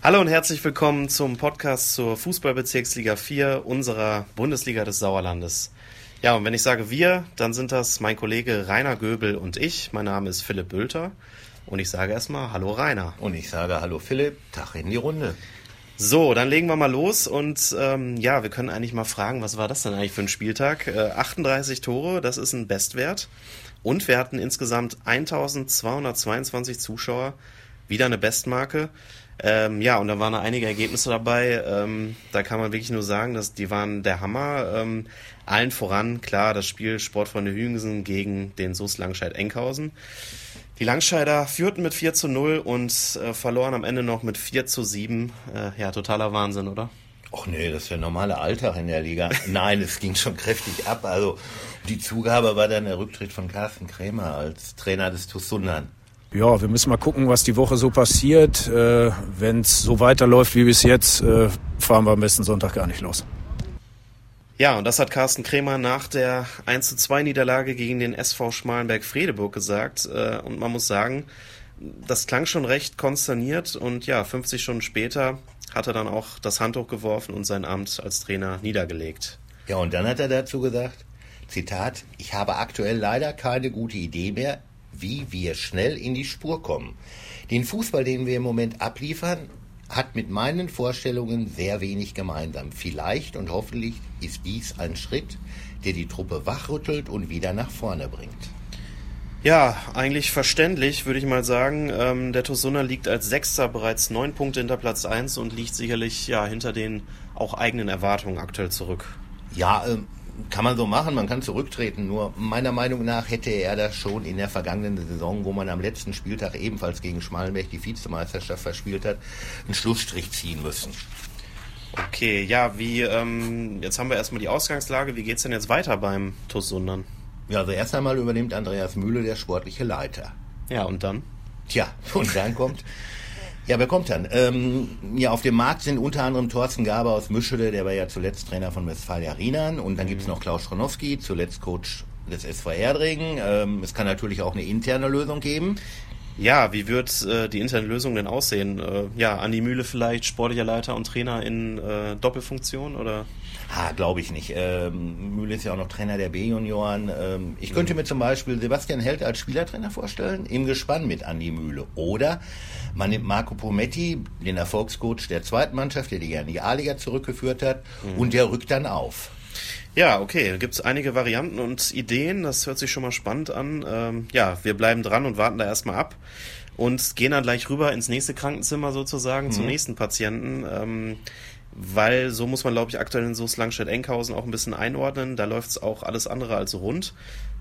Hallo und herzlich willkommen zum Podcast zur Fußballbezirksliga 4 unserer Bundesliga des Sauerlandes. Ja, und wenn ich sage wir, dann sind das mein Kollege Rainer Göbel und ich. Mein Name ist Philipp Bülter und ich sage erstmal Hallo Rainer. Und ich sage Hallo Philipp, Tag in die Runde. So, dann legen wir mal los und ähm, ja, wir können eigentlich mal fragen, was war das denn eigentlich für ein Spieltag? Äh, 38 Tore, das ist ein Bestwert. Und wir hatten insgesamt 1222 Zuschauer, wieder eine Bestmarke. Ähm, ja, und da waren einige Ergebnisse dabei. Ähm, da kann man wirklich nur sagen, dass die waren der Hammer. Ähm, allen voran, klar, das Spiel Sportfreunde Hügensen gegen den SUS Langscheid-Enkhausen. Die Langscheider führten mit 4 zu 0 und äh, verloren am Ende noch mit 4 zu 7. Äh, ja, totaler Wahnsinn, oder? Ach nee, das ist der normale Alltag in der Liga. Nein, es ging schon kräftig ab. Also die Zugabe war dann der Rücktritt von Carsten Krämer als Trainer des TuS Sundern. Ja, wir müssen mal gucken, was die Woche so passiert. Äh, Wenn es so weiterläuft wie bis jetzt, äh, fahren wir am besten Sonntag gar nicht los. Ja, und das hat Carsten Krämer nach der 1 zu 2 Niederlage gegen den SV Schmalenberg-Fredeburg gesagt. Äh, und man muss sagen, das klang schon recht konsterniert. Und ja, 50 Stunden später hat er dann auch das Handtuch geworfen und sein Amt als Trainer niedergelegt. Ja, und dann hat er dazu gesagt, Zitat, ich habe aktuell leider keine gute Idee mehr, wie wir schnell in die Spur kommen. Den Fußball, den wir im Moment abliefern, hat mit meinen Vorstellungen sehr wenig gemeinsam. Vielleicht und hoffentlich ist dies ein Schritt, der die Truppe wachrüttelt und wieder nach vorne bringt. Ja, eigentlich verständlich, würde ich mal sagen. Ähm, der Tosuna liegt als Sechster bereits neun Punkte hinter Platz 1 und liegt sicherlich ja hinter den auch eigenen Erwartungen aktuell zurück. Ja, ähm, kann man so machen, man kann zurücktreten. Nur meiner Meinung nach hätte er das schon in der vergangenen Saison, wo man am letzten Spieltag ebenfalls gegen Schmalenberg die Vizemeisterschaft verspielt hat, einen Schlussstrich ziehen müssen. Okay, ja, wie, ähm, jetzt haben wir erstmal die Ausgangslage. Wie geht's denn jetzt weiter beim TuS Sundern? Ja, also erst einmal übernimmt Andreas Mühle der sportliche Leiter. Ja, und dann? Tja, und dann kommt ja, wer kommt dann? Ähm, ja, auf dem Markt sind unter anderem Thorsten Gaber aus Mischede, der war ja zuletzt Trainer von Westfalia Rienan. Und dann gibt's noch Klaus Schronowski, zuletzt Coach des SV Erdringen. Ähm, es kann natürlich auch eine interne Lösung geben. Ja, wie wird äh, die interne Lösung denn aussehen? Äh, ja, Andi Mühle vielleicht, sportlicher Leiter und Trainer in äh, Doppelfunktion oder? Ah, glaube ich nicht. Ähm, Mühle ist ja auch noch Trainer der B-Junioren. Ähm, ich könnte mir zum Beispiel Sebastian Held als Spielertrainer vorstellen, im Gespann mit Andi Mühle. Oder man nimmt Marco Pometti, den Erfolgscoach der zweiten Mannschaft, der die ja in die A-Liga zurückgeführt hat, mhm. und der rückt dann auf. Ja, okay, da gibt es einige Varianten und Ideen, das hört sich schon mal spannend an. Ähm, ja, wir bleiben dran und warten da erstmal ab und gehen dann gleich rüber ins nächste Krankenzimmer sozusagen, mhm. zum nächsten Patienten. Ähm, weil so muss man, glaube ich, aktuell in Soos Langstedt-Enkhausen auch ein bisschen einordnen. Da läuft es auch alles andere als rund.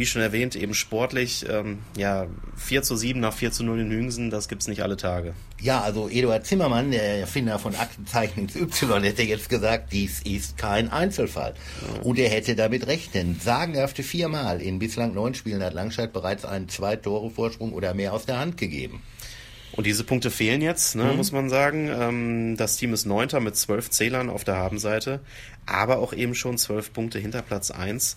Wie schon erwähnt, eben sportlich, ähm, ja, 4 zu 7 nach 4 zu 0 in Hüngsen, das gibt's nicht alle Tage. Ja, also Eduard Zimmermann, der Erfinder von Aktenzeichen XY, hätte jetzt gesagt, dies ist kein Einzelfall. Ja. Und er hätte damit recht, denn sagenhafte viermal in bislang neun Spielen hat Langscheid bereits einen Zwei-Tore-Vorsprung oder mehr aus der Hand gegeben. Und diese Punkte fehlen jetzt, ne, mhm. muss man sagen. Ähm, das Team ist Neunter mit zwölf Zählern auf der Habenseite, aber auch eben schon zwölf Punkte hinter Platz eins.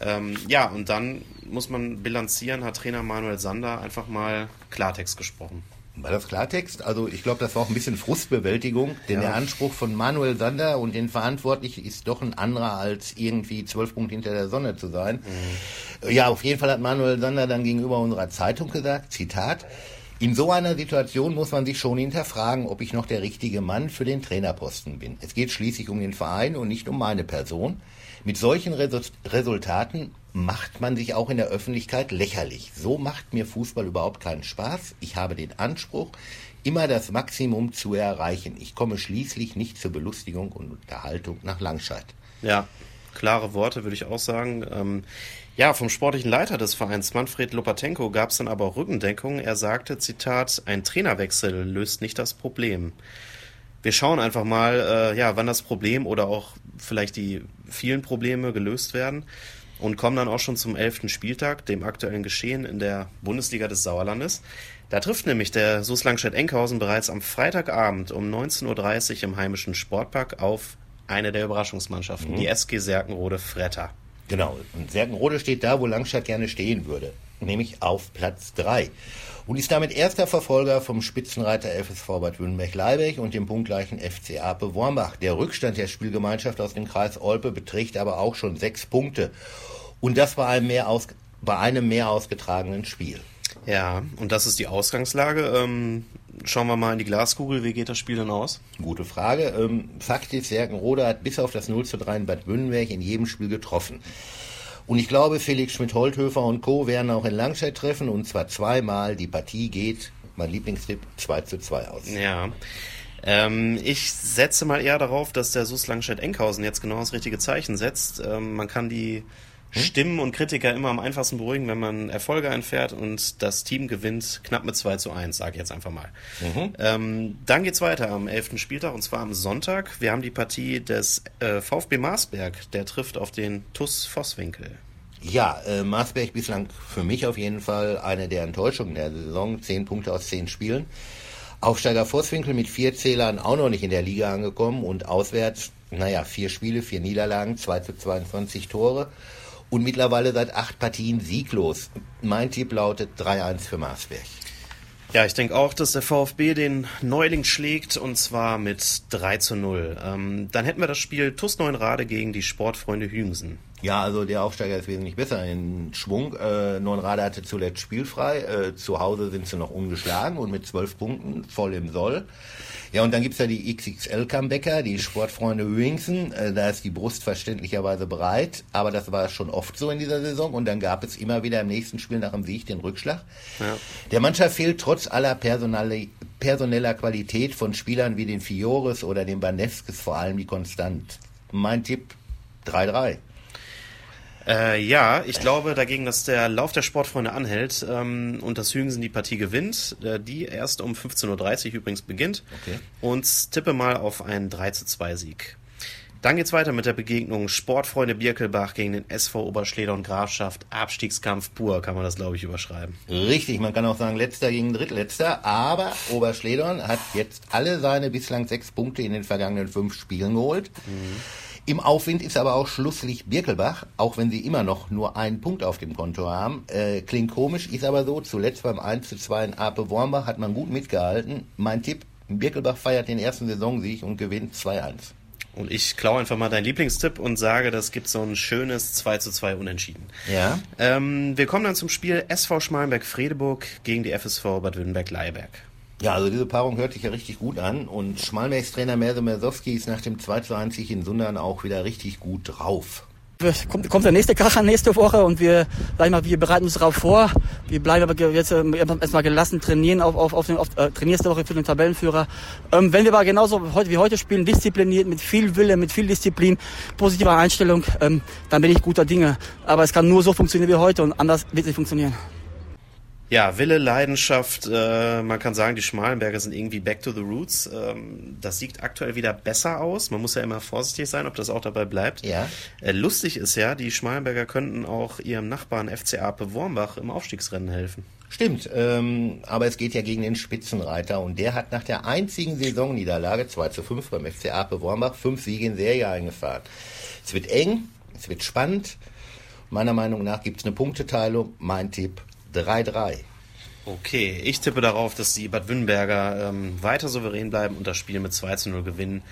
Ähm, ja, und dann muss man bilanzieren, hat Trainer Manuel Sander einfach mal Klartext gesprochen. War das Klartext? Also ich glaube, das war auch ein bisschen Frustbewältigung, denn ja. der Anspruch von Manuel Sander und den Verantwortlichen ist doch ein anderer, als irgendwie zwölf Punkte hinter der Sonne zu sein. Mhm. Ja, auf jeden Fall hat Manuel Sander dann gegenüber unserer Zeitung gesagt, Zitat, in so einer Situation muss man sich schon hinterfragen, ob ich noch der richtige Mann für den Trainerposten bin. Es geht schließlich um den Verein und nicht um meine Person. Mit solchen Resultaten macht man sich auch in der Öffentlichkeit lächerlich. So macht mir Fußball überhaupt keinen Spaß. Ich habe den Anspruch, immer das Maximum zu erreichen. Ich komme schließlich nicht zur Belustigung und Unterhaltung nach Langscheid. Ja, klare Worte würde ich auch sagen. Ähm ja, vom sportlichen Leiter des Vereins Manfred Lopatenko gab es dann aber auch Rückendeckung. Er sagte, Zitat, ein Trainerwechsel löst nicht das Problem. Wir schauen einfach mal, äh, ja, wann das Problem oder auch vielleicht die vielen Probleme gelöst werden und kommen dann auch schon zum elften Spieltag, dem aktuellen Geschehen in der Bundesliga des Sauerlandes. Da trifft nämlich der SuS Langstedt-Enkhausen bereits am Freitagabend um 19.30 Uhr im heimischen Sportpark auf eine der Überraschungsmannschaften, mhm. die SG Serkenrode Fretter. Genau, und Serkenrode steht da, wo Langstadt gerne stehen würde, nämlich auf Platz 3. und ist damit erster Verfolger vom Spitzenreiter FSV Bad Württemberg-Leiberg und dem punktgleichen FC Ape Wormbach. Der Rückstand der Spielgemeinschaft aus dem Kreis Olpe beträgt aber auch schon sechs Punkte. Und das bei einem mehr, aus, bei einem mehr ausgetragenen Spiel. Ja, und das ist die Ausgangslage. Ähm, schauen wir mal in die Glaskugel. Wie geht das Spiel denn aus? Gute Frage. Ähm, Fakt ist, Serkenrode hat bis auf das 0 zu 3 in Bad Württemberg in jedem Spiel getroffen. Und ich glaube, Felix Schmidt-Holthöfer und Co. werden auch in Langscheid treffen und zwar zweimal. Die Partie geht, mein Lieblingstipp, 2 zu 2 aus. Ja. Ähm, ich setze mal eher darauf, dass der SUS Langstedt-Enkhausen jetzt genau das richtige Zeichen setzt. Ähm, man kann die? Stimmen und Kritiker immer am einfachsten beruhigen, wenn man Erfolge einfährt und das Team gewinnt knapp mit 2 zu 1, sage ich jetzt einfach mal. Mhm. Ähm, dann geht's weiter am 11. Spieltag und zwar am Sonntag. Wir haben die Partie des äh, VfB Marsberg, der trifft auf den TUS Vosswinkel. Ja, äh, Marsberg bislang für mich auf jeden Fall eine der Enttäuschungen der Saison. Zehn Punkte aus zehn Spielen. Aufsteiger Vosswinkel mit vier Zählern auch noch nicht in der Liga angekommen und auswärts, naja, vier Spiele, vier Niederlagen, 2 zu 22 Tore und mittlerweile seit acht Partien sieglos. Mein Tipp lautet 3-1 für Marsberg. Ja, ich denke auch, dass der VfB den Neuling schlägt und zwar mit 3 zu 0. Ähm, dann hätten wir das Spiel TuS Neunrade gegen die Sportfreunde Hüngsen. Ja, also der Aufsteiger ist wesentlich besser in Schwung. Äh, Neunrade hatte zuletzt spielfrei. Äh, zu Hause sind sie noch ungeschlagen und mit zwölf Punkten voll im Soll. Ja, und dann gibt's ja die XXL-Comebacker, die Sportfreunde Wingsen. Äh, da ist die Brust verständlicherweise breit, aber das war schon oft so in dieser Saison. Und dann gab es immer wieder im nächsten Spiel nach dem Sieg den Rückschlag. Ja. Der Mannschaft fehlt trotz aller personeller Qualität von Spielern wie den Fiores oder den Baneskes vor allem die Konstant. Mein Tipp 3-3. Äh, ja, ich glaube dagegen, dass der Lauf der Sportfreunde anhält ähm, und das Hügensen die Partie gewinnt, äh, die erst um 15.30 Uhr übrigens beginnt. Okay. Und tippe mal auf einen 3 zu 2 Sieg. Dann geht's weiter mit der Begegnung Sportfreunde Birkelbach gegen den SV Oberschleder und Grafschaft. Abstiegskampf pur, kann man das, glaube ich, überschreiben. Richtig, man kann auch sagen letzter gegen drittletzter, aber Oberschledern hat jetzt alle seine bislang sechs Punkte in den vergangenen fünf Spielen geholt. Mhm. Im Aufwind ist aber auch Schlusslicht Birkelbach, auch wenn sie immer noch nur einen Punkt auf dem Konto haben. Äh, klingt komisch, ist aber so. Zuletzt beim 1 zu 2 in Ape Wormbach hat man gut mitgehalten. Mein Tipp, Birkelbach feiert den ersten Saisonsieg und gewinnt 2-1. Und ich klaue einfach mal deinen Lieblingstipp und sage, das gibt so ein schönes 2 zu 2 Unentschieden. Ja. Ähm, wir kommen dann zum Spiel SV Schmalenberg-Fredeburg gegen die FSV Bad Württemberg-Leiberg. Ja, also diese Paarung hört sich ja richtig gut an und Schmalmecks Trainer Merse Mersowski ist nach dem 2 zu 1 in Sundern auch wieder richtig gut drauf. Kommt, kommt der nächste Kracher nächste Woche und wir, sag ich mal, wir bereiten uns darauf vor. Wir bleiben aber jetzt äh, erstmal gelassen trainieren auf, auf, auf den auf, äh, nächste Woche für den Tabellenführer. Ähm, wenn wir aber genauso heute wie heute spielen, diszipliniert, mit viel Wille, mit viel Disziplin, positiver Einstellung, ähm, dann bin ich guter Dinge. Aber es kann nur so funktionieren wie heute und anders wird es nicht funktionieren. Ja, Wille, Leidenschaft, äh, man kann sagen, die Schmalenberger sind irgendwie back to the roots. Ähm, das sieht aktuell wieder besser aus. Man muss ja immer vorsichtig sein, ob das auch dabei bleibt. Ja. Äh, lustig ist ja, die Schmalenberger könnten auch ihrem Nachbarn FC Ape Wormbach im Aufstiegsrennen helfen. Stimmt, ähm, aber es geht ja gegen den Spitzenreiter und der hat nach der einzigen Saisonniederlage 2 zu 5 beim FC Ape Wormbach fünf Siege in Serie eingefahren. Es wird eng, es wird spannend. Meiner Meinung nach gibt es eine Punkteteilung. Mein Tipp 3-3. Okay, ich tippe darauf, dass die Bad Wünnberger ähm, weiter souverän bleiben und das Spiel mit 2 zu 0 gewinnen.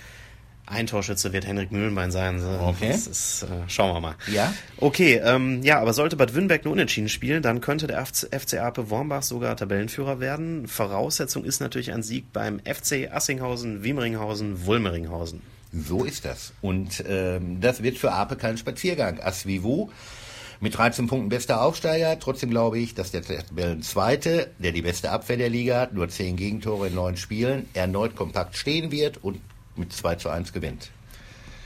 Ein Torschütze wird Henrik Mühlenbein sein. Okay. Das ist, äh, schauen wir mal. Ja. Okay, ähm, ja, aber sollte Bad Wünnberg nur unentschieden spielen, dann könnte der FC Ape Wormbach sogar Tabellenführer werden. Voraussetzung ist natürlich ein Sieg beim FC Assinghausen, Wiemeringhausen, Wulmeringhausen. So ist das. Und ähm, das wird für Ape kein Spaziergang. Asvivu mit 13 Punkten bester Aufsteiger. Trotzdem glaube ich, dass der Tabellenzweite, der die beste Abwehr der Liga hat, nur 10 Gegentore in 9 Spielen, erneut kompakt stehen wird und mit 2 zu 1 gewinnt.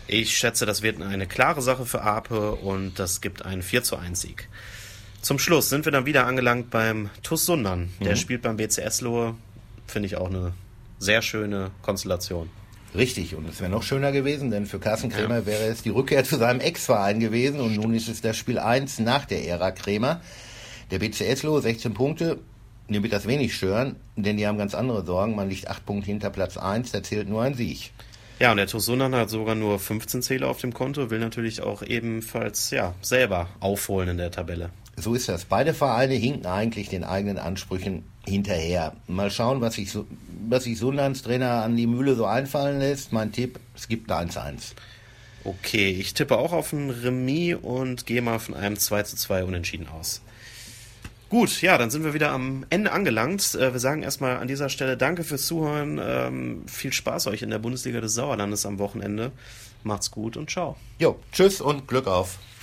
Ich schätze, das wird eine klare Sache für Ape und das gibt einen 4 zu 1 Sieg. Zum Schluss sind wir dann wieder angelangt beim TuS Sundern. Der mhm. spielt beim BCS Lohe. Finde ich auch eine sehr schöne Konstellation. Richtig, und es wäre noch schöner gewesen, denn für Carsten Krämer ja. wäre es die Rückkehr zu seinem Ex-Verein gewesen und nun ist es das Spiel 1 nach der Ära Krämer. Der BCSlo 16 Punkte, mir wird das wenig stören, denn die haben ganz andere Sorgen. Man liegt 8 Punkte hinter Platz 1, da zählt nur ein Sieg. Ja, und der Tosunan hat sogar nur 15 Zähler auf dem Konto, will natürlich auch ebenfalls ja, selber aufholen in der Tabelle. So ist das. Beide Vereine hinken eigentlich den eigenen Ansprüchen hinterher. Mal schauen, was sich, so, was sich Sundans Trainer an die Mühle so einfallen lässt. Mein Tipp, es gibt ein 1-1. Okay, ich tippe auch auf ein Remis und gehe mal von einem 2 zu 2 unentschieden aus. Gut, ja, dann sind wir wieder am Ende angelangt. Äh, wir sagen erstmal an dieser Stelle Danke fürs Zuhören. Ähm, viel Spaß euch in der Bundesliga des Sauerlandes am Wochenende. Macht's gut und ciao. Jo, tschüss und Glück auf.